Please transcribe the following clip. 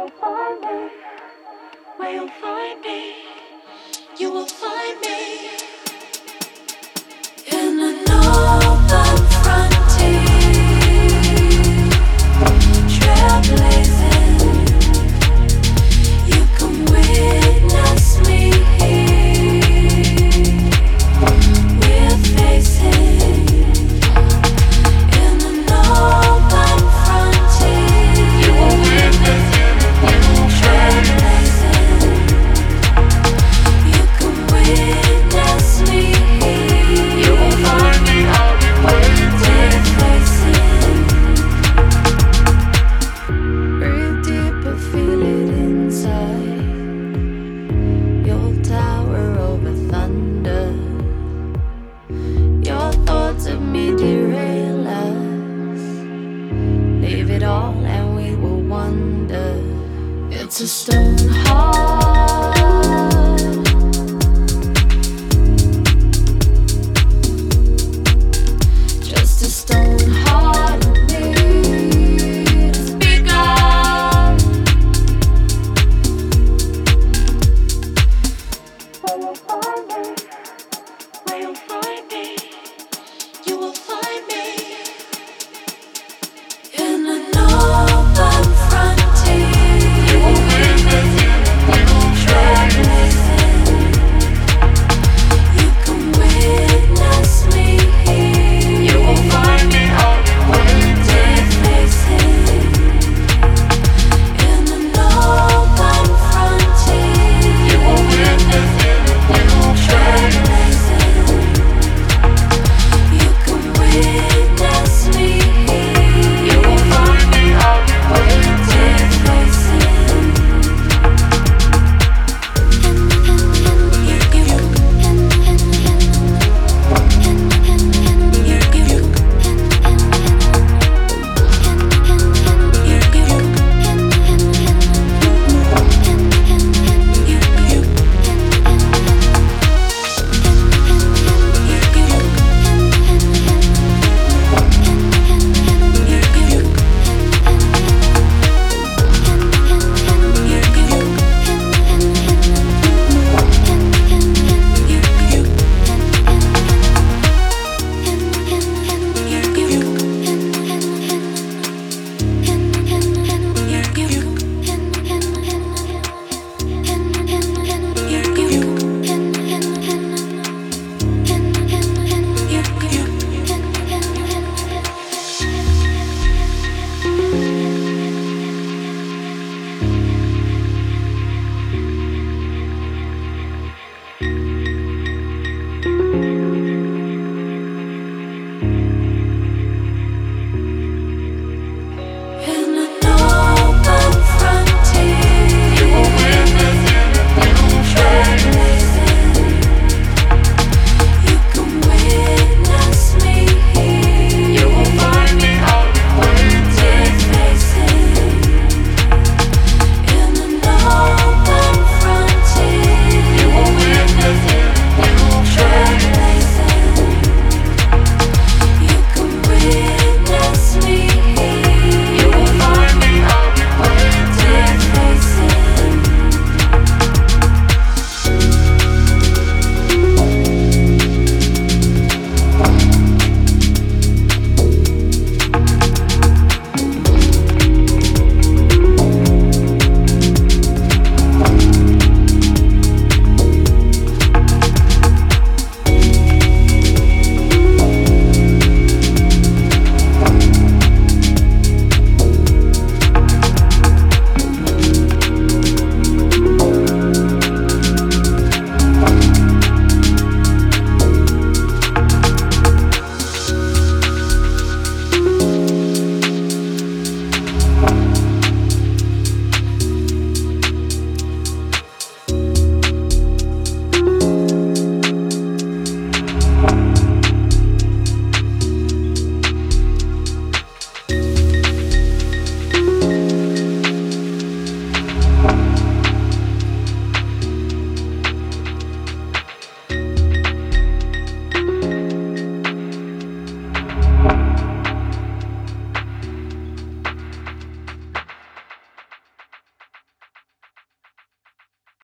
will find me. Where you'll find me. You will find me. give it all and we will wonder. It's a stone heart.